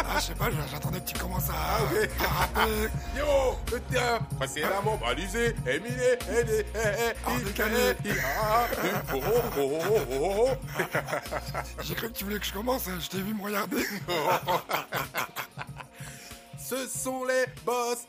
Ah, je sais pas, j'attendais que tu commences à, Ah, ok. Yo, le terrain, précédemment balisé, Émilie, aidé, eh, eh, décalé. eh, il, ah, ah, oh, oh, oh, oh, oh, oh. J'ai cru que tu voulais que je commence, je t'ai vu me regarder. Ce sont les boss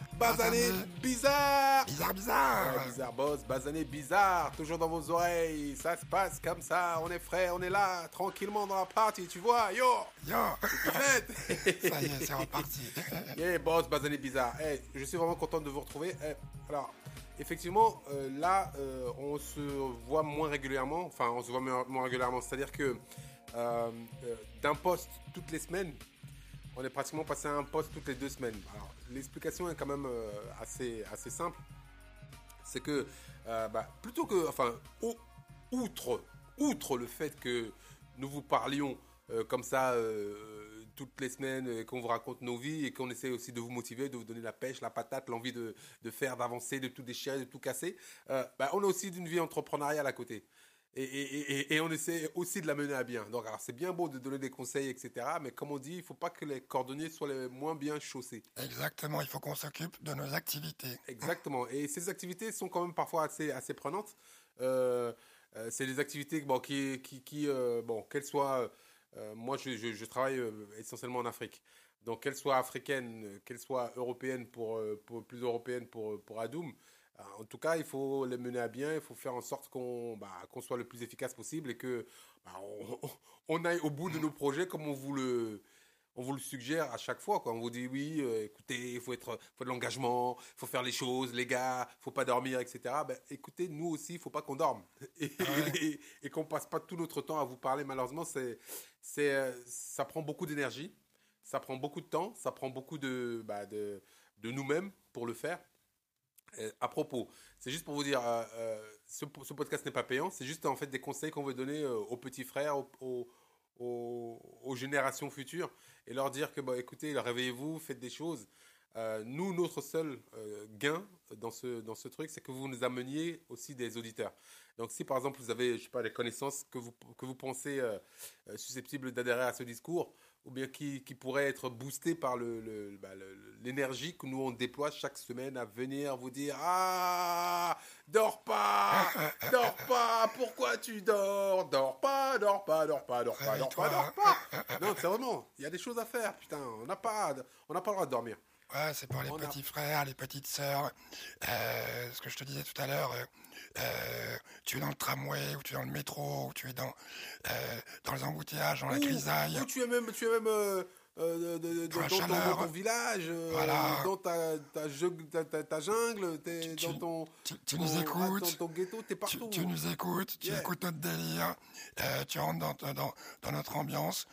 bizarres. Bizarre, bizarre. Ouais, bizarre boss, basané bizarre, toujours dans vos oreilles. Ça se passe comme ça, on est frais, on est là, tranquillement dans la partie, tu vois, yo, Yo, ça y est, c'est reparti. Yeah, boss, basané bizarre. Eh, je suis vraiment content de vous retrouver. Eh, alors, effectivement, euh, là, euh, on se voit moins régulièrement. Enfin, on se voit moins moins régulièrement. C'est-à-dire que euh, d'un poste toutes les semaines, on est pratiquement passé à un poste toutes les deux semaines. Alors, l'explication est quand même euh, assez, assez simple. C'est que, euh, bah, plutôt que, enfin, outre, outre le fait que nous vous parlions euh, comme ça toutes les semaines, qu'on vous raconte nos vies et qu'on essaie aussi de vous motiver, de vous donner la pêche, la patate, l'envie de, de faire, d'avancer, de tout déchirer, de tout casser, bah, on a aussi d'une vie entrepreneuriale à côté. Et, et- et- et on essaie aussi de la mener à bien. Donc, alors, c'est bien beau de donner des conseils, etc. Mais comme on dit, il ne faut pas que les cordonniers soient les moins bien chaussés. Exactement, il faut qu'on s'occupe de nos activités. Exactement. Et ces activités sont quand même parfois assez, assez prenantes. Euh, euh, c'est des activités bon, qui, qui, qui, euh, bon, qu'elles soient. euh, moi, je, je- je travaille essentiellement en Afrique. Donc, qu'elles soient africaines, qu'elles soient européennes pour, pour- plus européennes pour, pour Adoum, en tout cas, il faut les mener à bien. Il faut faire en sorte qu'on bah, soit le plus efficace possible et que bah, on, on aille au bout de nos projets comme on vous le, on vous le suggère à chaque fois. Quoi. On vous dit oui, euh, écoutez, il faut, être, faut de l'engagement, il faut faire les choses, les gars, il faut pas dormir, etc. Ben, écoutez, nous aussi, il faut pas qu'on dorme. Et, et, et qu'on passe pas tout notre temps à vous parler. Malheureusement, c'est, c'est, euh, ça prend beaucoup d'énergie, ça prend beaucoup de temps, ça prend beaucoup de, bah, de, de nous-mêmes pour le faire. Euh, à propos, c'est juste pour vous dire, euh, euh, ce, podcast n'est pas payant, c'est juste en fait des conseils qu'on veut donner aux petits frères, aux, générations futures, et leur dire que, bah, écoutez, réveillez-vous, faites des choses. Nous, notre seul gain dans ce, dans ce truc, c'est que vous nous ameniez aussi des auditeurs. Donc, si par exemple vous avez, je sais pas, des connaissances que vous, que vous pensez susceptibles d'adhérer à ce discours, ou bien qui, qui pourraient être boostés par le- le- bah, le- l'énergie que nous on déploie chaque semaine à venir vous dire Ah, dors pas, dors pas, pourquoi tu dors Dors pas, dors pas, dors pas, dors pas, dors pas, dors pas. Non, c'est vraiment, il y a des choses à faire, putain, on n'a pas, on n'a pas le droit de dormir. Ouais, c'est pour les On a- petits frères, les petites sœurs. Euh, ce que je te disais tout à l'heure, euh, euh, tu es dans le tramway, ou tu es dans le métro, ou tu es dans, euh, dans les embouteillages, dans la grisaille. ou tu es même, tu es même euh, de- de- Dans dans, ton, village, euh, Voilà. dans ta, ta, jung- ta, ta- ta jungle, Tu- dans ton, Tu, tu ton- nous écoutes. Dans ton ghetto, t'es partout. tu nous écoutes, tu Yeah. écoutes notre délire, euh, tu rentres dans, dans, dans notre ambiance.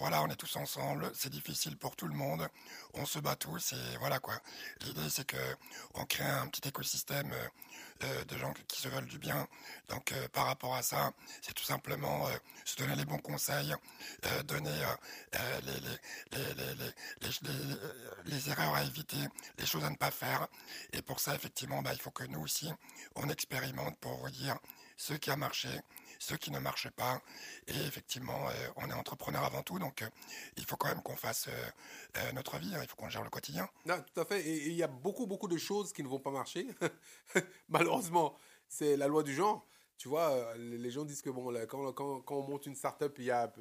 Voilà, on est tous ensemble, c'est difficile pour tout le monde, on se bat tous et voilà quoi. L'idée c'est que on crée un petit écosystème de gens qui se veulent du bien. Donc euh, par rapport à ça, c'est tout simplement euh, se donner les bons conseils, donner les, erreurs à éviter, les choses à ne pas faire. Et pour ça, effectivement, bah, il faut que nous aussi, on expérimente pour dire ce qui a marché, ce qui ne marche pas. Et effectivement, euh, on est entrepreneur avant tout, donc euh, il faut quand même qu'on fasse euh, notre vie, hein, il faut qu'on gère le quotidien. Non, tout à fait. Et il y a beaucoup, beaucoup de choses qui ne vont pas marcher. Malheureusement, c'est la loi du genre. Tu vois, les gens disent que bon, quand, quand, on monte une start-up, il y a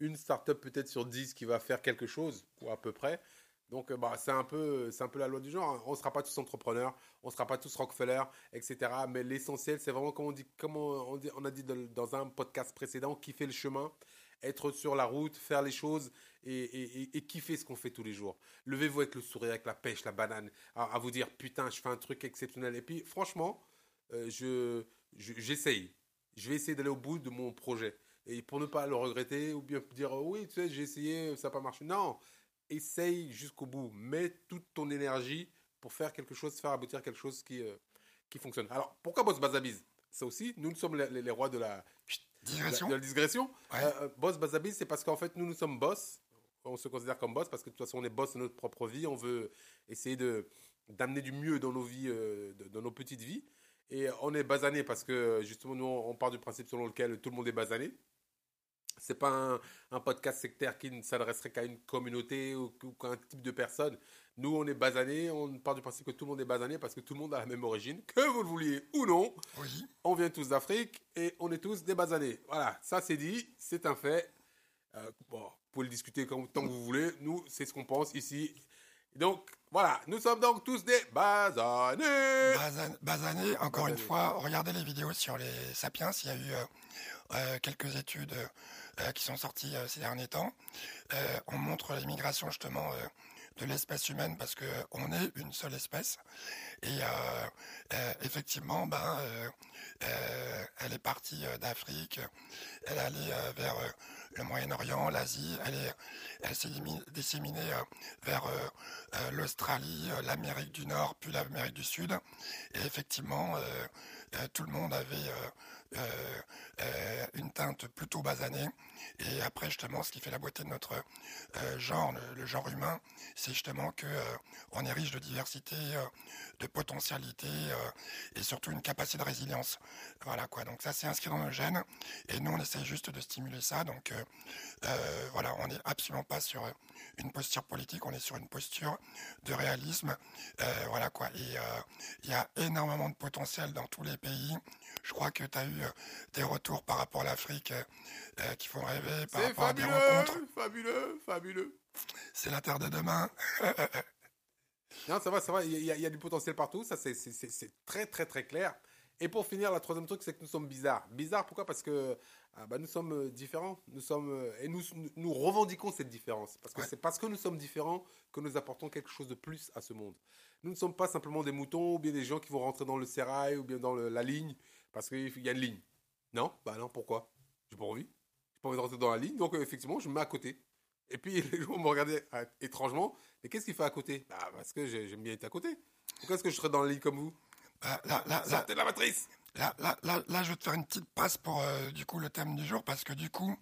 une start-up peut-être sur 10 qui va faire quelque chose, ou à peu près. Donc, euh, bah, c'est un, peu, un peu la loi du genre. hein. On ne sera pas tous entrepreneurs, on ne sera pas tous Rockefeller, etc. Mais l'essentiel, c'est vraiment, comme on, dit, comme on, dit- on a dit dans, un podcast précédent, kiffer le chemin, être sur la route, faire les choses et, kiffer ce qu'on fait tous les jours. Levez-vous avec le sourire, avec la pêche, la banane, à, vous dire putain, je fais un truc exceptionnel. Et puis, franchement, euh, je, je- j'essaye. Je vais essayer d'aller au bout de mon projet. Et pour ne pas le regretter ou bien dire oh oui, tu sais, j'ai essayé, ça n'a pas marché. Non, essaye jusqu'au bout. Mets toute ton énergie pour faire quelque chose, faire aboutir quelque chose qui, euh, qui fonctionne. Alors, pourquoi Boss Bazabiz? Ça aussi, nous, nous sommes les, rois de la, Digression de la digression. Ouais. Euh, euh, boss Bazabiz, c'est parce qu'en fait, nous, nous sommes boss. On se considère comme boss parce que de toute façon, on est boss de notre propre vie. On veut essayer de d'amener du mieux dans nos vies, euh, dans nos petites vies. Et on est basané parce que justement, nous, on part du principe selon lequel tout le monde est basané. C'est pas un, un podcast sectaire qui ne s'adresserait qu'à une communauté ou, ou qu'à un type de personne. Nous, on est basanés, on part du principe que tout le monde est basané parce que tout le monde a la même origine, que vous le vouliez ou non. Oui. On vient tous d'Afrique et on est tous des basanés. Voilà, ça c'est dit, c'est un fait. Euh, bon, vous pouvez le discuter comme, tant que vous voulez. Nous, c'est ce qu'on pense ici. Donc, voilà, nous sommes donc tous des basanés. Bazan- Basané, encore une fois, regardez les vidéos sur les sapiens. Il y a eu euh, euh, quelques études qui sont sorties euh, ces derniers temps. Euh, on montre l'immigration justement euh, de l'espèce humaine parce que on est une seule espèce. Et euh, euh, effectivement, ben, euh, euh, elle est partie euh, d'Afrique, elle euh, vers euh, le Moyen-Orient, l'Asie, elle est, elle s'est disséminée euh, vers euh, euh, l'Australie, euh, l'Amérique du Nord, puis l'Amérique du Sud. Et effectivement, euh, euh, tout le monde avait euh, euh, euh, une teinte plutôt basanée. Et après, justement, ce qui fait la beauté de notre euh, genre, le, genre humain, c'est justement que euh, on est riche de diversité, euh, de potentialité euh, et surtout une capacité de résilience. Voilà quoi. Donc ça, c'est inscrit dans nos gènes. Et nous, on essaie juste de stimuler ça. Donc euh, euh, voilà, on n'est absolument pas sur euh, une posture politique, on est sur une posture de réalisme. Euh, voilà quoi. Et euh, il y a énormément de potentiel dans tous les pays. Je crois que tu as eu euh, des retours par rapport à l'Afrique euh, euh, qui font rêver, par C'est rapport à des fabuleux, rencontres. fabuleux, fabuleux. C'est la terre de demain. Non, ça va, ça va. Il y, a- il y a du potentiel partout. Ça, c'est- c'est c'est- c'est très, très, très clair. Et pour finir, la troisième truc, c'est que nous sommes bizarres. Bizarres, pourquoi? Parce que ah, bah, nous sommes euh, différents. Nous sommes euh, et nous, nous revendiquons cette différence. Parce que Ouais. c'est parce que nous sommes différents que nous apportons quelque chose de plus à ce monde. Nous ne sommes pas simplement des moutons ou bien des gens qui vont rentrer dans le sérail ou bien dans le- la ligne parce qu'il y a une ligne. Non? Bah non, pourquoi? J'ai pas envie. J'ai pas envie de rentrer dans la ligne, donc euh, effectivement, je me mets à côté. Et puis les gens me regardaient ah, étrangement. Mais qu'est-ce qu'il fait à côté? Bah parce que j'ai- j'aime bien être à côté. Pourquoi est-ce que je serais dans la ligne comme vous? Bah, là, là, là, Sortez de la matrice Là, là, là, là, je vais te faire une petite passe pour euh, du coup le thème du jour parce que du coup,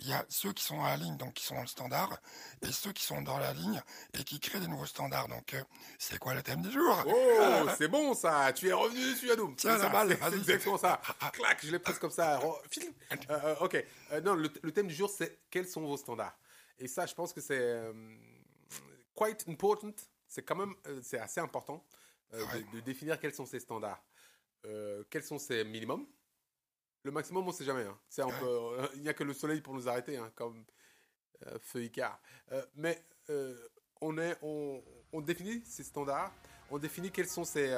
il y a ceux qui sont à la ligne, donc qui sont dans le standard, et ceux qui sont dans la ligne et qui créent des nouveaux standards. Donc, euh, c'est quoi le thème du jour? Oh, c'est bon ça Tu es revenu dessus, Adoum Tiens, ça, balle, c'est- exactement ça Clac, je l'ai prise comme ça. File. Euh, ok. Non, le, le thème du jour, c'est quels sont vos standards? Et ça, je pense que c'est quite important. C'est quand même c'est assez important Ouais. de, de définir quels sont ces standards. Euh, quels sont ces minimums? Le maximum, on ne sait jamais. hein. C'est un peu- il n'y a que le soleil pour nous arrêter, hein, comme euh, feu Icare. Euh, mais euh, on, est, on, on définit ces standards, on définit quels sont ses,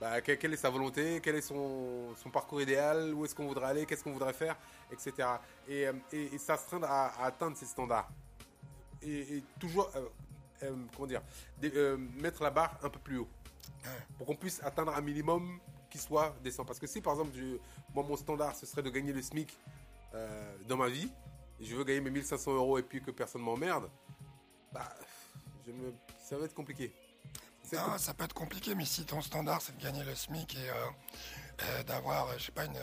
bah, que- quelle, est sa volonté, quel est son, son parcours idéal, où est-ce qu'on voudrait aller, qu'est-ce qu'on voudrait faire, etc. Et, et, et s'astreindre à, à atteindre ces standards. Et, et toujours, euh, euh, comment dire, euh, mettre la barre un peu plus haut. Pour qu'on puisse atteindre un minimum qui soit décent. Parce que si par exemple, je- moi mon standard ce serait de gagner le SMIC euh, dans ma vie, et je veux gagner mes 1500 euros et puis que personne m'emmerde, bah, je me- ça va être compliqué. C'est Non, com- ça peut être compliqué, mais si ton standard c'est de gagner le SMIC et euh, euh, d'avoir, je sais pas, une,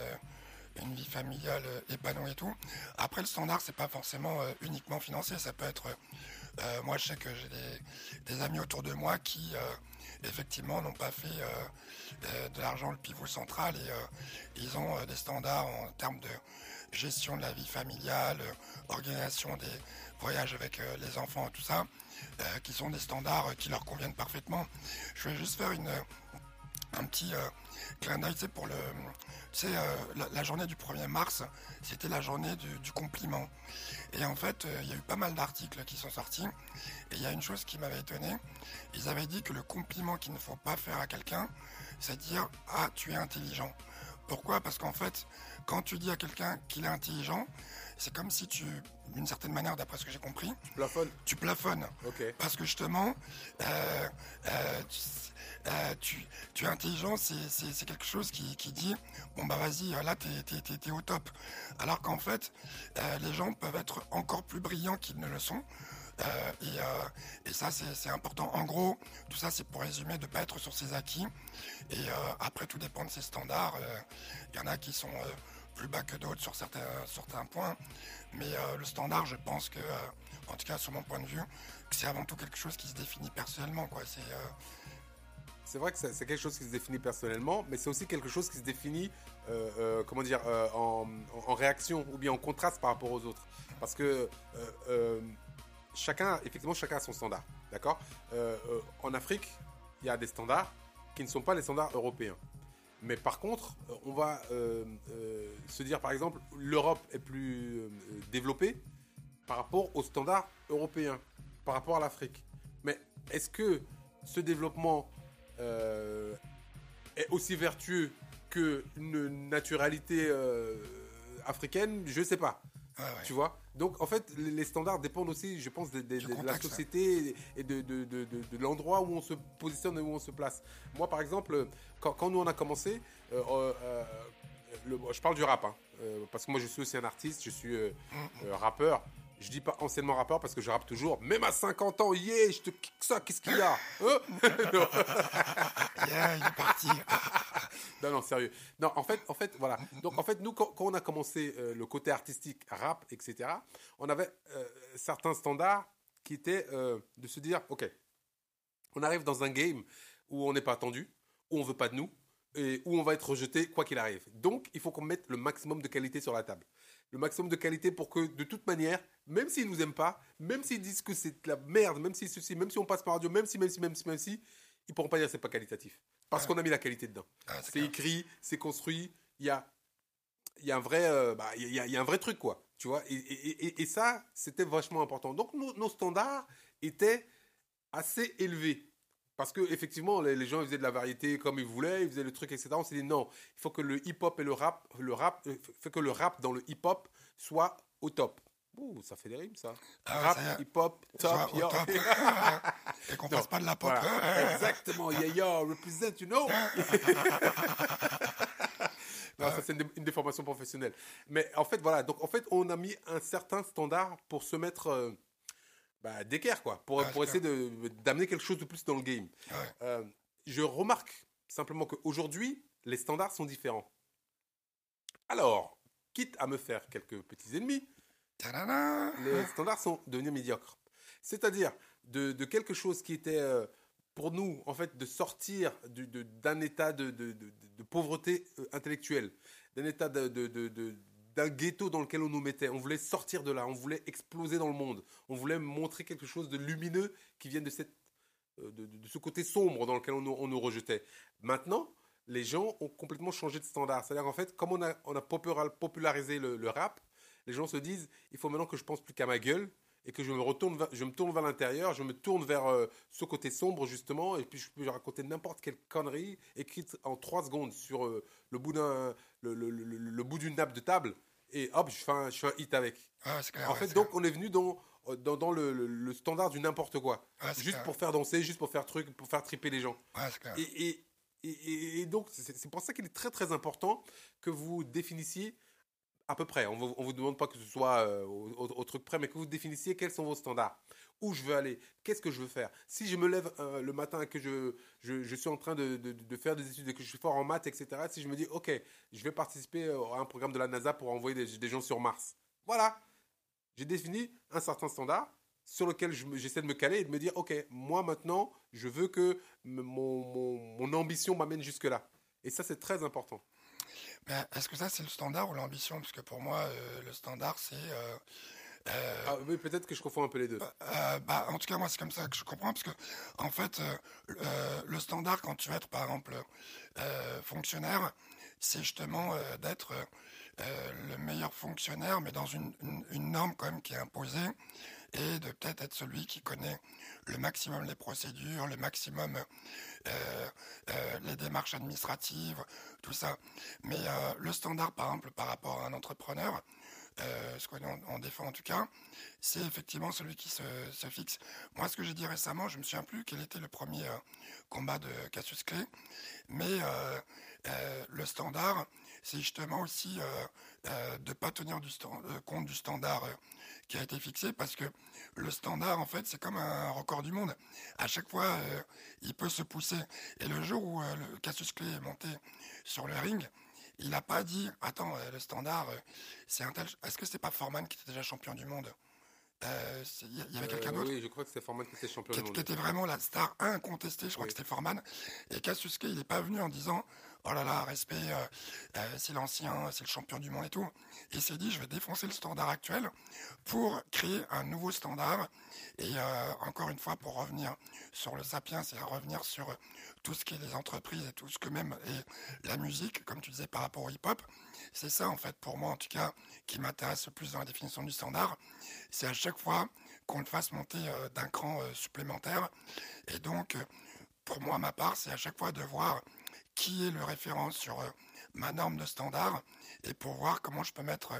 une vie familiale épanouie et tout. Après, le standard c'est pas forcément uniquement financier, ça peut être. Euh, moi, je sais que j'ai des, amis autour de moi qui, euh, effectivement, n'ont pas fait euh, de l'argent le pivot central et ils ont des standards en termes de gestion de la vie familiale, organisation des voyages avec les enfants, tout ça, qui sont des standards qui leur conviennent parfaitement. Je vais juste faire une, un petit euh, clin d'œil, sais, pour le, tu sais, euh, la, la journée du 1er mars, c'était la journée du, du compliment. Et en fait, euh, il y a eu pas mal d'articles qui sont sortis. Et il y a une chose qui m'avait étonné. Ils avaient dit que le compliment qu'il ne faut pas faire à quelqu'un, c'est dire Ah, tu es intelligent. Pourquoi? Parce qu'en fait, quand tu dis à quelqu'un qu'il est intelligent, c'est comme si tu, d'une certaine manière, d'après ce que j'ai compris, tu plafonnes. Ok. Parce que justement, euh, euh, euh, tu- es intelligent, c'est- quelque chose qui, qui dit bon bah vas-y, là t'es au top. Alors qu'en fait, euh, les gens peuvent être encore plus brillants qu'ils ne le sont. Euh, et, ça c'est important. En gros, tout ça c'est pour résumer de pas être sur ses acquis. Et après tout dépend de ses standards. Il y en a qui sont plus bas que d'autres sur certains, points. Mais le standard, je pense que, en tout cas sur mon point de vue, c'est avant tout quelque chose qui se définit personnellement. C'est vrai que c'est quelque chose qui se définit personnellement, mais c'est aussi quelque chose qui se définit, euh, euh, comment dire, euh, en, en, réaction ou bien en contraste par rapport aux autres. Parce que chacun, effectivement, chacun a son standard, d'accord? En Afrique, il y a des standards qui ne sont pas les standards européens. Mais par contre, on va se dire, par exemple, l'Europe est plus développée par rapport aux standards européens, par rapport à l'Afrique. Mais est-ce que ce développement euh, est aussi vertueux qu'une naturalité euh, africaine, je sais pas. Tu vois? Donc, en fait, les standards dépendent aussi, je pense, de, la société et de, de l'endroit où on se positionne et où on se place. Moi, par exemple, quand, quand nous on a commencé, euh, je parle du rap, hein, parce que moi je suis aussi un artiste, je suis mm. rappeur. Je dis pas anciennement rappeur parce que je rappe toujours. Même à 50 ans, yeah, je te kick ça, qu'est-ce qu'il y a hein Yeah, il est parti. non, non, sérieux. Non, en fait, en fait, voilà. Donc, en fait, nous, quand, on a commencé euh, le côté artistique, rap, etc., on avait euh, certains standards qui étaient euh, de se dire, OK, on arrive dans un game où on n'est pas attendu, où on veut pas de nous, et où on va être rejeté quoi qu'il arrive. Donc, il faut qu'on mette le maximum de qualité sur la table le maximum de qualité pour que, de toute manière, même s'ils nous aiment pas, même s'ils disent que c'est de la merde, même si ceci, même si on passe par radio, même si, même si, même si, même si, ils pourront pas dire que c'est pas qualitatif. Parce qu'on a mis la qualité dedans. Ah, c'est écrit, c'est construit, il y a, y a un vrai, euh, bah, il y, a, y, a, un vrai truc, quoi. Tu vois, et, et, et, ça, c'était vachement important. Donc, nos, nos standards étaient assez élevés. Parce que effectivement, les, gens faisaient de la variété comme ils voulaient, ils faisaient le truc, etc. On s'est dit non, il faut que le hip-hop et le rap, le rap, euh, fait que le rap dans le hip-hop soit au top. Ouh, ça fait des rimes, ça. Ah, rap, hip-hop, top, yo. et qu'on fasse pas de la pop. Exactement, yeah, yo, represent, you know. non, ça, c'est une, une, déformation professionnelle. Mais en fait, voilà. Donc, en fait, on a mis un certain standard pour se mettre. Euh, bah, d'équerre, quoi, pour, pour essayer d'amener quelque chose de plus dans le game. Euh, je remarque simplement qu'aujourd'hui, les standards sont différents. Alors, quitte à me faire quelques petits ennemis, les standards sont devenus médiocres. C'est-à-dire de, de, quelque chose qui était euh, pour nous, en fait, de sortir d'un état de, de, pauvreté euh, intellectuelle, d'un état de, d'un ghetto dans lequel on nous mettait. On voulait sortir de là, on voulait exploser dans le monde. On voulait montrer quelque chose de lumineux qui vienne de, cette, euh, de, ce côté sombre dans lequel on, nous rejetait. Maintenant, les gens ont complètement changé de standard. C'est-à-dire qu'en fait, comme on a, on a popularisé le, le, rap, les gens se disent, il faut maintenant que je pense plus qu'à ma gueule et que je me retourne, je me tourne vers l'intérieur, je me tourne vers euh, ce côté sombre justement, et puis je peux raconter n'importe quelle connerie écrite en trois secondes sur euh, le bout d'un, le, le, le, bout d'une nappe de table, et hop, je fais un, je fais un hit avec. Ah, en fait, donc on est venu dans euh, dans, dans le, standard du n'importe quoi, juste pour faire danser, juste pour faire truc, pour faire triper les gens. Et, et, et, et, donc c'est pour ça qu'il est très très important que vous définissiez à peu près. On ne vous demande pas que ce soit euh, au, truc près, mais que vous définissiez quels sont vos standards. Où je veux aller? Qu'est-ce que je veux faire? Si je me lève euh, le matin et que je, je, suis en train de, de, faire des études et que je suis fort en maths, etc., si je me dis, OK, je vais participer euh, à un programme de la NASA pour envoyer des, gens sur Mars. Voilà. J'ai défini un certain standard sur lequel j'essaie de me caler et de me dire, OK, moi maintenant, je veux que mon, mon ambition m'amène jusque-là. Et ça, c'est très important. Ben, est-ce que ça, c'est le standard ou l'ambition? Parce que pour moi, euh, le standard, c'est... Euh, euh, ah, oui, peut-être que je confonds un peu les deux. bah, en tout cas, moi, c'est comme ça que je comprends, parce que, en fait, le standard, quand tu vas être, par exemple, fonctionnaire, c'est justement d'être le meilleur fonctionnaire, mais dans une, une, norme quand même qui est imposée, et de peut-être être celui qui connaît le maximum les procédures, le maximum euh, euh, les démarches administratives, tout ça. Mais euh, le standard, par exemple, par rapport à un entrepreneur, ce qu'on défend en tout cas, c'est effectivement celui qui se, fixe. Moi, ce que j'ai dit récemment, je me souviens plus quel était le premier combat de Cassius Clay, mais le standard, c'est justement aussi de ne pas tenir compte du standard qui a été fixé parce que le standard, en fait, c'est comme un record du monde. À chaque fois, euh, il peut se pousser. Et le jour où euh, le Cassius Clay est monté sur le ring, il n'a pas dit Attends, euh, le standard, c'est un tel. Est-ce que c'est pas Foreman qui était déjà champion du monde? Euh, il y avait quelqu'un d'autre? Oui, je crois que c'était Forman qui était champion qui, du monde. qui était vraiment la star incontestée, je crois Oui. que c'était Forman. Et Kasusuke, il n'est pas venu en disant Oh là là, respect, euh, euh, c'est l'ancien, c'est le champion du monde et tout. Il s'est dit Je vais défoncer le standard actuel pour créer un nouveau standard. Et euh, encore une fois, pour revenir sur le sapiens et revenir sur tout ce qui est les entreprises et tout ce que même et la musique, comme tu disais par rapport au hip-hop, c'est ça en fait pour moi en tout cas qui m'intéresse le plus dans la définition du standard. C'est à chaque fois qu'on le fasse monter d'un cran supplémentaire. Et donc, pour moi, ma part, c'est à chaque fois de voir qui est le référent sur euh, ma norme de standard et pour voir comment je peux mettre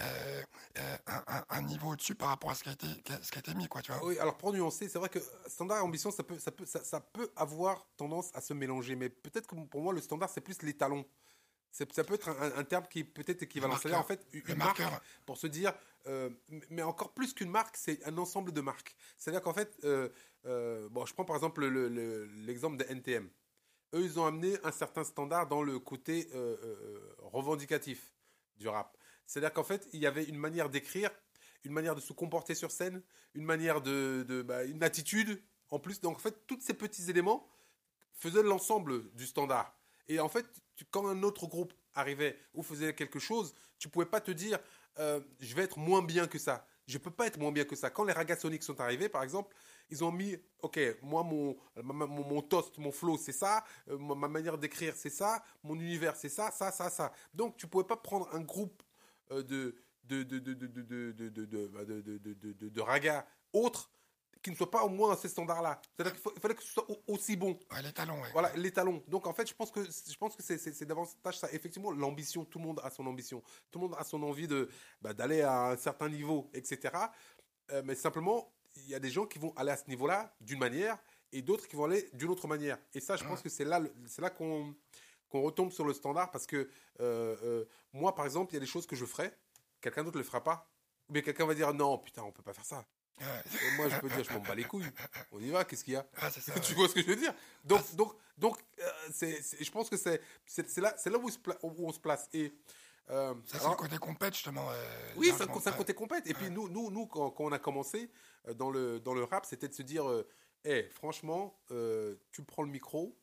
euh, euh, un, un- un niveau au-dessus par rapport à ce qui a été, ce qui a été mis, quoi, tu vois. Oui, alors pour nuancer, c'est vrai que standard et ambition, ça peut, ça peut, ça, ça peut avoir tendance à se mélanger, mais peut-être que pour moi, le standard, c'est plus l'étalon. C'est- Ça peut être un, un terme qui peut-être équivalent. Le C'est-à-dire, en fait, une Le marque, marqueur. pour se dire, euh, mais encore plus qu'une marque, c'est un ensemble de marques. C'est-à-dire qu'en fait, bon, je prends par exemple le- le- l'exemple de NTM. Eux, ils ont amené un certain standard dans le côté euh, euh, revendicatif du rap. C'est-à-dire qu'en fait, il y avait une manière d'écrire, une manière de se comporter sur scène, une manière de, bah, une attitude en plus. Donc en fait, tous ces petits éléments faisaient l'ensemble du standard. Et en fait, quand un autre groupe arrivait ou faisait quelque chose, tu pouvais pas te dire, euh, je vais être moins bien que ça. Je peux pas être moins bien que ça. Quand les Ragasonics sont arrivés, par exemple, ils ont mis, ok, moi, mon, mon, mon toast, mon flow, c'est ça. ma manière d'écrire, c'est ça. Mon univers, c'est ça, ça, ça, ça. Donc, tu pouvais pas prendre un groupe de raga autre qui ne soit pas au moins dans ces standards-là. C'est-à-dire qu'il fallait que ce soit aussi bon. Les talons. Voilà, les talons. Donc, en fait, je pense que, que c'est davantage ça. Effectivement, l'ambition, tout le monde a son ambition. Tout le monde a son envie de d'aller à un certain niveau, etc. Mais simplement, y a des gens qui vont aller à ce niveau-là d'une manière et d'autres qui vont aller d'une autre manière. Et ça, je pense que c'est là, c'est là qu'on qu'on retombe sur le standard parce que euh, euh, moi, par exemple, il y a des choses que je ferai, quelqu'un d'autre le fera pas. Mais quelqu'un va dire non, putain, on peut pas faire ça. Et moi, je peux dire, je m'en bats les couilles. On y va, qu'est-ce qu'il y a Ah, ça. tu ouais. vois ce que je veux dire? Donc, donc, donc, euh, je pense que c'est, là, c'est là où, il se pla- où on se place. Et euh, Ça, c'est le côté compète, justement. euh, oui, c'est un, côté compète. Et puis nous, nous, nous, quand, quand on a commencé euh, dans le dans le rap, c'était de se dire, euh, Eh, franchement, euh, tu prends le micro,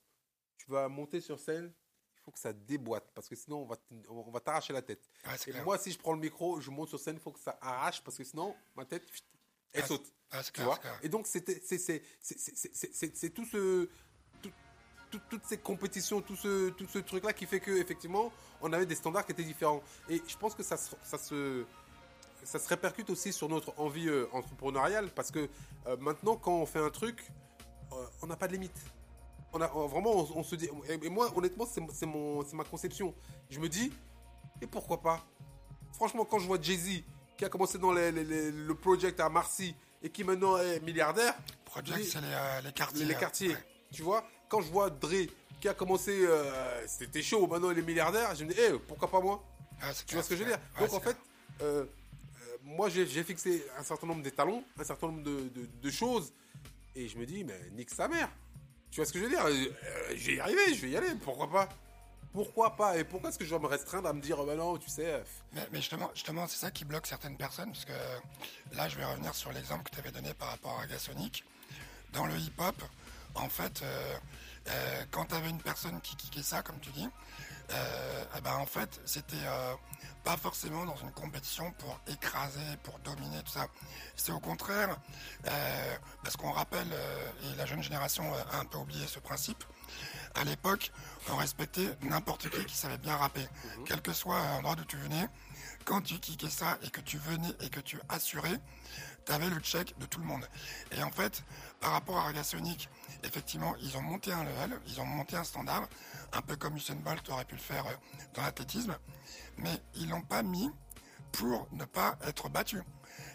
tu vas monter sur scène. Il faut que ça déboîte parce que sinon on va t- on va t'arracher la tête. Ouais, c'est Et clair. moi, si je prends le micro, je monte sur scène, il faut que ça arrache parce que sinon ma tête, elle saute. Ah, Tu clair, vois. Et donc, c'est tout ce. Tout- tout- toutes ces compétitions, tout ce, tout ce truc-là qui fait que effectivement, on avait des standards qui étaient différents. Et je pense que ça se, ça se, ça se répercute aussi sur notre envie euh, entrepreneuriale parce que euh, maintenant, quand on fait un truc, euh, on n'a pas de limite. On a, on- vraiment, on, on se dit. Et, moi, honnêtement, c'est, mon, ma conception. Je me dis, et pourquoi pas? Franchement, quand je vois Jay-Z qui a commencé dans les- les- les- le project à Marcy et qui maintenant est milliardaire, Project, c'est les, les quartiers. les, les quartiers. ouais. Tu vois, quand je vois Dre qui a commencé, euh, c'était chaud, maintenant il est milliardaire, je me dis, eh, pourquoi pas moi? Ah, Tu vois ce que je veux dire? Donc en fait, euh, euh, moi j'ai fixé un certain nombre d'étalons, un certain nombre de, de- de choses, et je me dis, mais nique sa mère. Tu vois ce que je veux dire? Je vais y arriver, je vais y aller, pourquoi pas? Pourquoi pas? Et pourquoi est-ce que je dois me restreindre à me dire, bah non, tu sais, Mais, mais justement, justement c'est ça qui bloque certaines personnes, parce que là, je vais revenir sur l'exemple que tu avais donné par rapport à Gasonic. Dans le hip-hop, en fait, euh, euh, quand tu avais une personne qui kickait ça, comme tu dis, euh, eh ben, en fait, c'était pas forcément dans une compétition pour écraser, pour dominer, tout ça. C'est au contraire, parce qu'on rappelle, et la jeune génération a un peu oublié ce principe, à l'époque, on respectait n'importe qui qui savait bien rapper. Quel que soit l'endroit d'où tu venais, quand tu kickais ça et que tu venais et que tu assurais, tu avais le check de tout le monde. Et en fait, par rapport à Ragasonic, effectivement, ils ont monté un level, ils ont monté un standard, un peu comme Usain Bolt aurait pu le faire euh, dans l'athlétisme, mais ils l'ont pas mis pour ne pas être battu.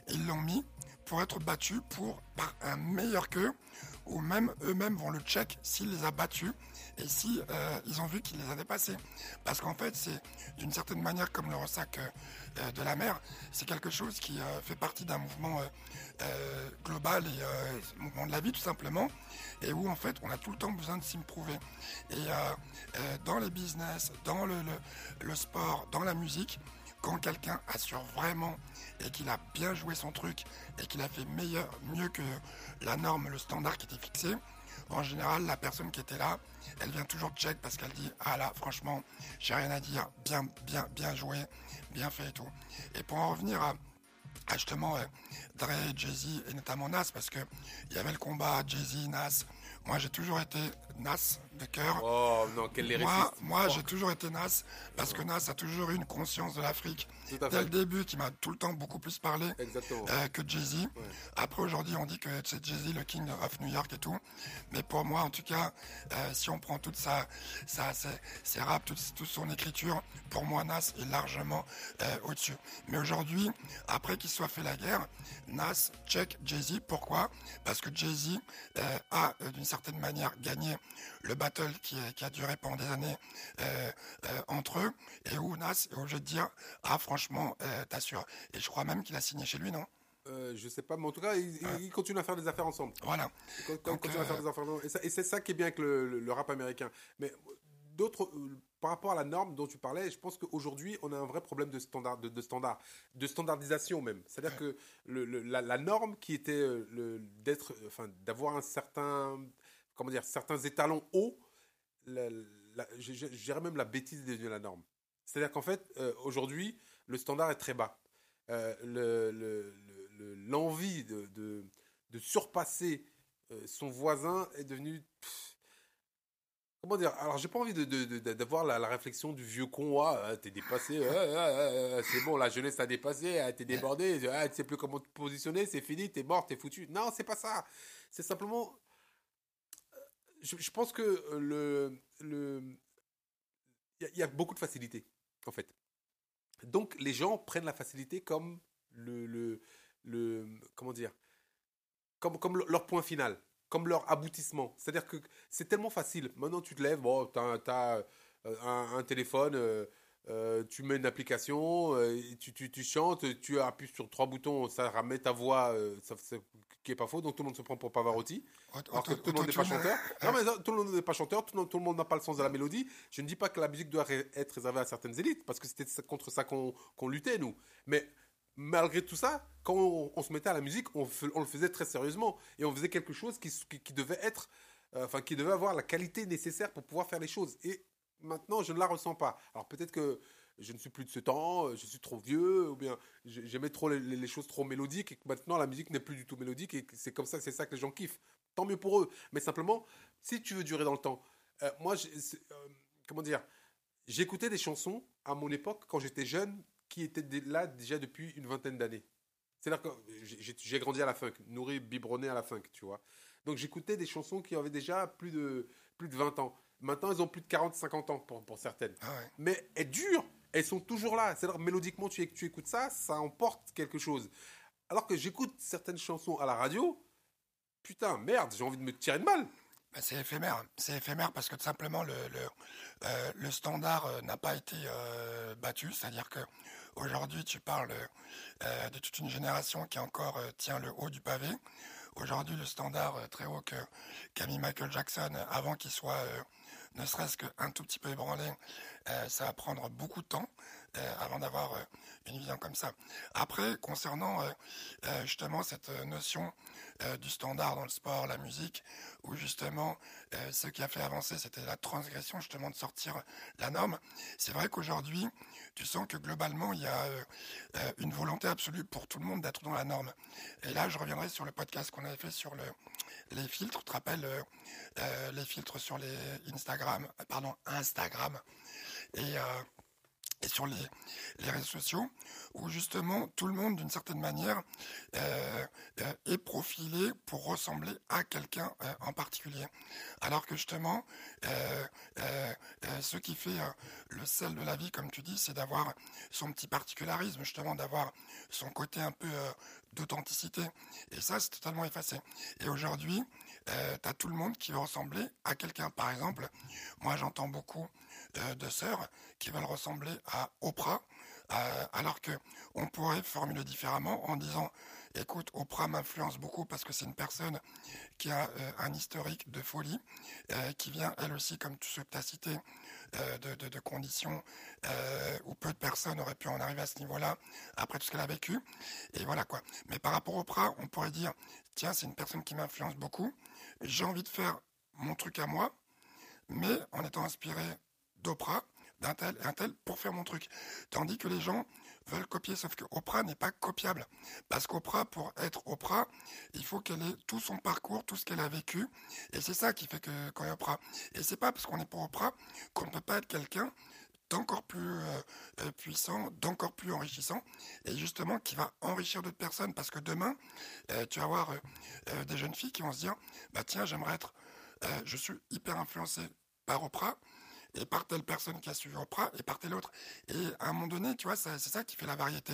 Ils l'ont mis pour être battu pour par un meilleur qu'eux, ou même eux-mêmes vont le check s'il les a battus et si euh, ils ont vu qu'il les a dépassés. Parce qu'en fait, c'est d'une certaine manière comme le ressac euh, euh, de la mer, c'est quelque chose qui fait partie d'un mouvement global et mouvement de la vie tout simplement, et où en fait on a tout le temps besoin de s'improver. Et dans les business, dans le, le, le sport, dans la musique, quand quelqu'un assure vraiment et qu'il a bien joué son truc et qu'il a fait meilleur, mieux que la norme, le standard qui était fixé, en général, la personne qui était là, elle vient toujours check parce qu'elle dit Ah là, franchement, j'ai rien à dire, bien, bien, bien joué, bien fait et tout. Et pour en revenir à, justement euh, Dre, Jay-Z et notamment Nas, parce qu'il y avait le combat Jay-Z, Nas. Moi, j'ai toujours été Nas de cœur. Oh non, quel Moi, moi j'ai toujours été Nas parce que Nas a toujours eu une conscience de l'Afrique. Dès le début, qui m'a tout le temps beaucoup plus parlé euh, que Jay-Z. Après, aujourd'hui, on dit que c'est Jay-Z le King of New York et tout. Mais pour moi, en tout cas, euh, si on prend toute sa, sa ses, ses raps, toute, toute, son écriture, pour moi, Nas est largement euh, au-dessus. Mais aujourd'hui, après qu'il soit fait la guerre, Nas check Jay-Z. Pourquoi? Parce que Jay-Z a, d'une certaine manière, gagné le battle qui, a duré pendant des années euh, euh, entre eux, et où Nas est obligé de dire Ah, franchement, euh, t'assures. Et je crois même qu'il a signé chez lui, non? Euh, je sais pas, mais en tout cas, ils, continuent à faire des affaires ensemble. Voilà. Ils continuent à faire des affaires ensemble. Et, c'est ça qui est bien avec le, rap américain. Mais d'autres, par rapport à la norme dont tu parlais, je pense qu'aujourd'hui, on a un vrai problème de standard, de, standard, de standardisation même. C'est-à-dire que la, norme qui était d'être, enfin, d'avoir un certain comment dire, certains étalons hauts, je, dirais même la bêtise devenue la norme. C'est-à-dire qu'en fait, euh, aujourd'hui, le standard est très bas. Euh, l'envie de, de, surpasser euh, son voisin est devenue... comment dire Alors, j'ai pas envie d'avoir la, réflexion du vieux con. Ah, t'es dépassé. c'est bon, la jeunesse a dépassé. Ah, t'es débordé. Ah, tu sais plus comment te positionner. C'est fini. T'es mort. T'es foutu. Non, c'est pas ça. C'est simplement je, pense que euh, le le il y, a beaucoup de facilité en fait. Donc les gens prennent la facilité comme le le, le comment dire comme comme leur point final, comme leur aboutissement. C'est-à-dire que c'est tellement facile. Maintenant tu te lèves, bon, tu as, euh, un, téléphone euh, tu mets une application, tu, tu, tu, chantes, tu appuies sur trois boutons, ça ramène ta voix, ça, qui est pas faux, donc tout le monde se prend pour Pavarotti. Alors que tout le monde n'est pas chanteur. Non, mais tout le monde n'est pas chanteur, tout, le monde n'a pas le sens de la mélodie. Je ne dis pas que la musique doit être réservée à certaines élites, parce que c'était contre ça qu'on luttait, nous. Mais malgré tout ça, quand on, se mettait à la musique, on, le faisait très sérieusement. Et on faisait quelque chose qui, qui, devait être, euh, enfin, qui devait avoir la qualité nécessaire pour pouvoir faire les choses. Et maintenant, je ne la ressens pas. Alors peut-être que je ne suis plus de ce temps, euh, je suis trop vieux, ou bien j'aimais trop les, choses trop mélodiques et que maintenant la musique n'est plus du tout mélodique et c'est comme ça, c'est ça que les gens kiffent. Tant mieux pour eux. Mais simplement, si tu veux durer dans le temps, euh, moi, euh, comment dire, j'écoutais des chansons à mon époque quand j'étais jeune qui étaient là déjà depuis une vingtaine d'années. C'est-à-dire que j'ai grandi à la funk, nourri, biberonné à la funk, tu vois. Donc j'écoutais des chansons qui avaient déjà plus de, plus de 20 ans. Maintenant, elles ont plus de 40, 50 ans pour, pour certaines. Ah Mais elles durent elles sont toujours là. C'est-à-dire, mélodiquement, tu, tu écoutes ça, ça emporte quelque chose. Alors que j'écoute certaines chansons à la radio, putain, merde, j'ai envie de me tirer de mal. C'est éphémère. C'est éphémère parce que tout simplement, le, le, euh, le standard euh, n'a pas été euh, battu. C'est-à-dire que aujourd'hui, tu parles de toute une génération qui encore tient le haut du pavé. Aujourd'hui, le standard très haut que mis Michael Jackson avant qu'il soit ne serait-ce qu'un tout petit peu ébranlé, euh, ça va prendre beaucoup de temps euh, avant d'avoir euh, une vision comme ça. Après, concernant justement cette notion du standard dans le sport, la musique, où justement ce qui a fait avancer, c'était la transgression justement de sortir la norme. C'est vrai qu'aujourd'hui, tu sens que globalement, il y a une volonté absolue pour tout le monde d'être dans la norme. Et là, je reviendrai sur le podcast qu'on avait fait sur le, les filtres. Tu te rappelles les filtres sur les Instagram, pardon, Instagram et, euh, et sur les, réseaux sociaux, où justement tout le monde, d'une certaine manière, euh, euh, est profilé pour ressembler à quelqu'un en particulier. Alors que justement, ce qui fait le sel de la vie, comme tu dis, c'est d'avoir son petit particularisme, justement, d'avoir son côté un peu d'authenticité. Et ça, c'est totalement effacé. Et aujourd'hui, tu as tout le monde qui veut ressembler à quelqu'un. Par exemple, moi j'entends beaucoup de, sœurs qui veulent ressembler à Oprah, euh, alors que on pourrait formuler différemment en disant écoute, Oprah m'influence beaucoup parce que c'est une personne qui a euh, un historique de folie, euh, qui vient elle aussi, comme tu as cités, euh, de, de, conditions où peu de personnes auraient pu en arriver à ce niveau-là après tout ce qu'elle a vécu. Et voilà quoi. Mais par rapport au Oprah, on pourrait dire, tiens, c'est une personne qui m'influence beaucoup. J'ai envie de faire mon truc à moi, mais en étant inspiré d'Oprah, d'un tel un tel pour faire mon truc. Tandis que les gens veulent copier, sauf que Oprah n'est pas copiable. Parce qu'Oprah, pour être Oprah, il faut qu'elle ait tout son parcours, tout ce qu'elle a vécu. Et c'est ça qui fait que y a Oprah. Et c'est pas parce qu'on est pour Oprah qu'on ne peut pas être quelqu'un d'encore plus euh, euh, puissant, d'encore plus enrichissant, et justement qui va enrichir d'autres personnes. Parce que demain, euh, tu vas avoir des jeunes filles qui vont se dire, bah tiens, j'aimerais être, je suis hyper influencé par Oprah, et par telle personne qui a suivi Oprah et par telle autre. Et à un moment donné, tu vois, c'est ça qui fait la variété.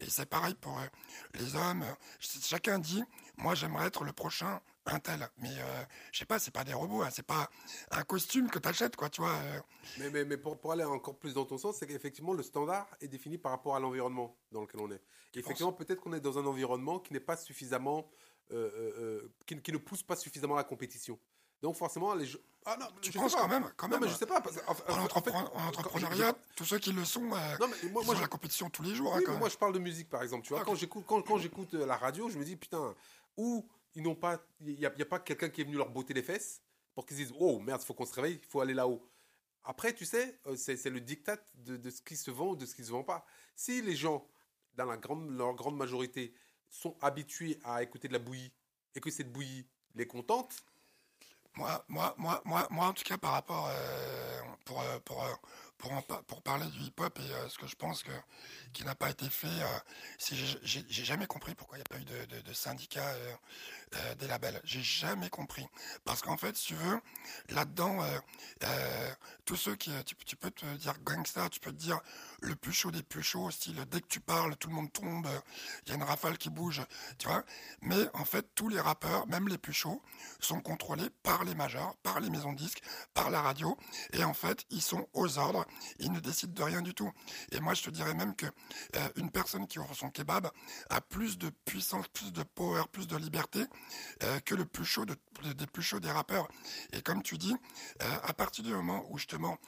Et c'est pareil pour euh, les hommes. Chacun dit, moi j'aimerais être le prochain un tel. Mais euh, je sais pas, c'est pas des robots, hein, c'est pas un costume que tu achètes, quoi, tu vois. Euh. Mais, mais, mais pour, pour, aller encore plus dans ton sens, c'est qu'effectivement, le standard est défini par rapport à l'environnement dans lequel on est. effectivement, peut-être qu'on est dans un environnement qui n'est pas suffisamment. qui, qui, ne pousse pas suffisamment la compétition. Donc forcément, les jeux... Ah non, tu penses quand même, quand même. Non, mais je sais pas. en, entrepreneuriat, tous ceux qui le sont, euh, non, mais moi, ils la compétition tous les jours. Hein, moi, je parle de musique, par exemple. Tu vois, quand j'écoute, quand, quand j'écoute euh, la radio, je me dis putain, où ils n'ont pas, il n'y a, a, pas quelqu'un qui est venu leur botter les fesses pour qu'ils disent oh merde, il faut qu'on se réveille, il faut aller là-haut. Après, tu sais, euh, c'est le diktat de, de, ce qui se vend ou de ce qui se vend pas. Si les gens, dans la grande, leur grande majorité, sont habitués à écouter de la bouillie et que cette bouillie les contente, moi, moi, moi, moi, moi, en tout cas, par rapport euh, pour, euh, pour, euh, pour, parler du hip-hop et ce que je pense que qui n'a pas été fait, j'ai jamais compris pourquoi il n'y a pas eu de, de, syndicat des labels. J'ai jamais compris. Parce qu'en fait, si tu veux, là-dedans, tous ceux qui, tu, tu, peux te dire gangsta, tu peux te dire le plus chaud des plus chauds, style dès que tu parles, tout le monde tombe, il y a une rafale qui bouge, tu vois. Mais en fait, tous les rappeurs, même les plus chauds, sont contrôlés par les majors, par les maisons de disques, par la radio, et en fait, ils sont aux ordres, ils ne décident de rien du tout. Et moi, je te dirais même que euh, une personne qui ouvre son kebab a plus de puissance, plus de power, plus de liberté euh, que le plus chaud des plus chauds des rappeurs. Et comme tu dis, euh, à partir du moment où justement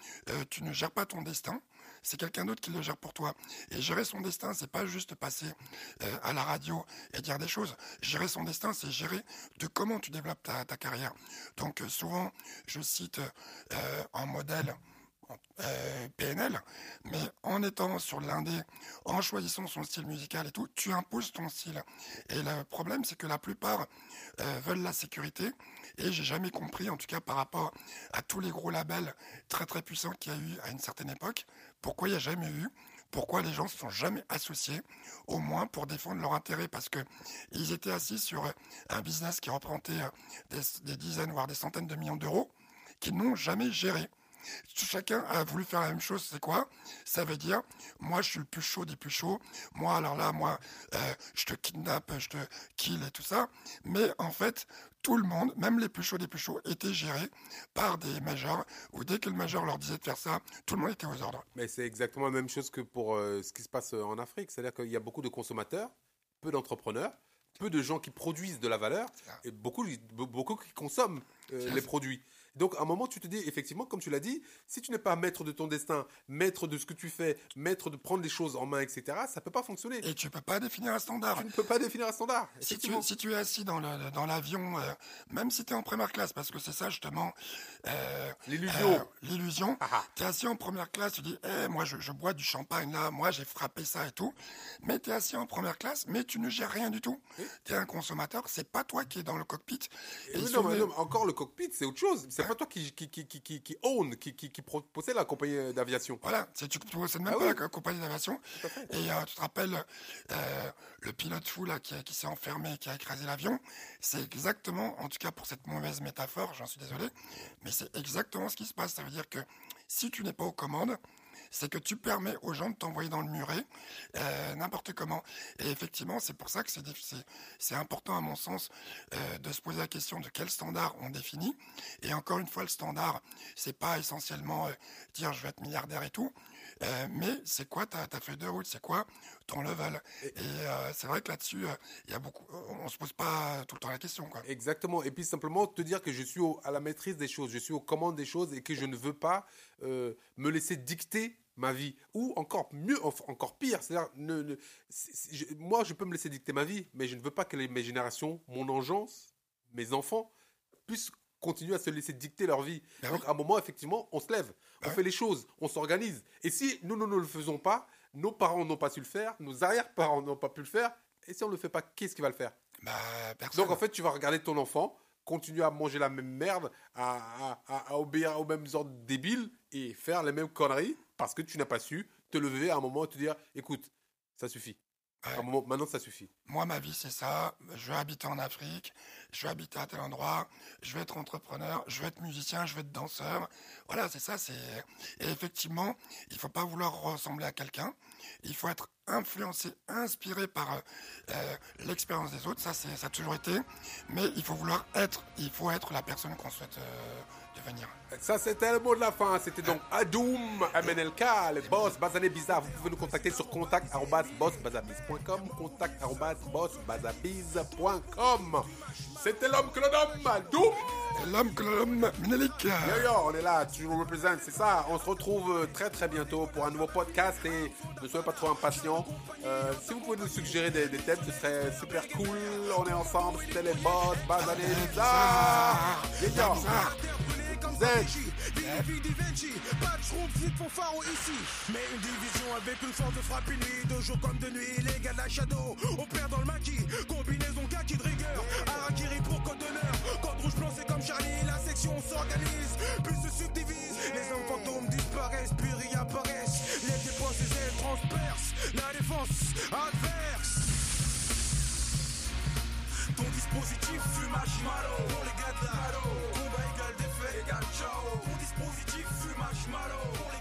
tu ne gères pas ton destin, c'est quelqu'un d'autre qui le gère pour toi. Et gérer son destin, c'est pas juste passer à la radio et dire des choses. Gérer son destin, c'est gérer de comment tu développes ta, carrière. Donc souvent, je cite euh, en modèle PNL, mais en étant sur l'indé, en choisissant son style musical et tout, tu imposes ton style. Et le problème, c'est que la plupart veulent la sécurité, et j'ai jamais compris, en tout cas par rapport à tous les gros labels très très puissants qu'il y a eu à une certaine époque, pourquoi il n'y a jamais eu pourquoi les gens se sont jamais associés, au moins pour défendre leur intérêt, parce que ils étaient assis sur un business qui représentait euh, des, dizaines, voire des centaines de millions d'euros, qu'ils n'ont jamais géré. Chacun a voulu faire la même chose, c'est quoi? Ça veut dire, moi je suis le plus chaud des plus chauds, moi alors là, moi euh, je te kidnappe, je te kill et tout ça, mais en fait, tout le monde, même les plus chauds des plus chauds, étaient gérés par des majors, où dès que le major leur disait de faire ça, tout le monde était aux ordres. Mais c'est exactement la même chose que pour euh, ce qui se passe euh, en Afrique, c'est-à-dire qu'il y a beaucoup de consommateurs, peu d'entrepreneurs, peu de gens qui produisent de la valeur, et beaucoup, beaucoup qui consomment euh, les produits. Donc, à un moment, tu te dis, effectivement, comme tu l'as dit, si tu n'es pas maître de ton destin, maître de ce que tu fais, maître de prendre les choses en main, etc., ça peut pas fonctionner. Et tu peux pas définir un standard. Tu ne peux pas définir un standard. Si tu, si tu es assis dans l'avion, euh, même si tu es en première classe, parce que c'est ça, justement. Euh, l'illusion. Euh, l'illusion. Ah, ah. Tu es assis en première classe, tu dis, eh, moi, je, je, bois du champagne là, moi, j'ai frappé ça et tout. Mais tu es assis en première classe, mais tu ne gères rien du tout. Tu es un consommateur, c'est pas toi qui es dans le cockpit. Et non, mais non, encore le cockpit, c'est autre chose. C'est pas toi qui, qui, qui, qui, qui own, qui, qui, qui possède la compagnie d'aviation. Voilà, tu possèdes même ah pas la compagnie d'aviation. Et euh, tu te rappelles euh, le pilote fou là, qui, qui s'est enfermé, qui a écrasé l'avion. C'est exactement, en tout cas pour cette mauvaise métaphore, j'en suis désolé, mais c'est exactement ce qui se passe. Ça veut dire que si tu n'es pas aux commandes, c'est que tu permets aux gens de t'envoyer dans le muret euh, n'importe comment. Et effectivement, c'est pour ça que c'est important à mon sens euh, de se poser la question de quel standard on définit. Et encore une fois, le standard, c'est pas essentiellement euh, dire je vais être milliardaire et tout. Euh, mais c'est quoi ta, ta feuille de route? C'est quoi ton level? Et, euh, c'est vrai que là-dessus, euh, il y a beaucoup, on se pose pas tout le temps la question. Quoi. Exactement. Et puis simplement te dire que je suis à la maîtrise des choses, je suis aux commandes des choses et que je ne veux pas me laisser dicter ma vie. Ou encore mieux, encore pire, c'est-à-dire, ne, moi je peux me laisser dicter ma vie, mais je ne veux pas que les, mes générations, mon engeance, mes enfants, puissent continuent à se laisser dicter leur vie. Ben Donc, à un moment, effectivement, on se lève, on fait les choses, on s'organise. Et si nous, nous ne le faisons pas, nos parents n'ont pas su le faire, nos arrière-parents n'ont pas pu le faire, et si on ne le fait pas, qui est-ce qui va le faire? Bah, Donc, en fait, tu vas regarder ton enfant, continuer à manger la même merde, à, à, obéir aux mêmes ordres débiles et faire les mêmes conneries parce que tu n'as pas su te lever à un moment et te dire écoute, ça suffit. Maintenant, ça suffit. Moi, ma vie, c'est ça. Je vais habiter en Afrique je vais habiter à tel endroit, je vais être entrepreneur, je vais être musicien, je vais être danseur. Voilà, c'est ça. C'est et effectivement, il faut pas vouloir ressembler à quelqu'un. Il faut être influencé, inspiré par euh, euh, l'expérience des autres. Ça, c'est ça a toujours été. Mais il faut vouloir être, il faut être la personne qu'on souhaite. Euh, devenir. Ça, c'était le mot de la fin. C'était donc Adoum, MNLK, les boss, Bazané Bizarre. Vous pouvez nous contacter sur contact.bossbazabiz.com. Contact.bossbazabiz.com. C'était l'homme que l'on nomme, Doom. L'homme que l'on nomme, Menelik. Yo yo, on est là, toujours représente, c'est ça. On se retrouve très très bientôt pour un nouveau podcast et ne soyez pas trop impatients. Euh, si vous pouvez nous suggérer des, thèmes, ce serait super cool. On est ensemble, c'était les boss, Bazané, bizarre. Yo yo. Pas de schroom, pour Faro ici. Mais une division avec une force de frappe nuit, de jour comme de nuit. Les gars de la Shadow, on dans le maquis. Combinaison kaki de rigueur. Arakiri pour code d'honneur. Code rouge blanc, c'est comme Charlie. La section s'organise, puis se subdivise. Les hommes fantômes disparaissent, puis réapparaissent. Les dépenses, les ailes transpercent. La défense adverse. Ton dispositif fumage mal seul défait égale ciao. Mon dispositif fumage malo.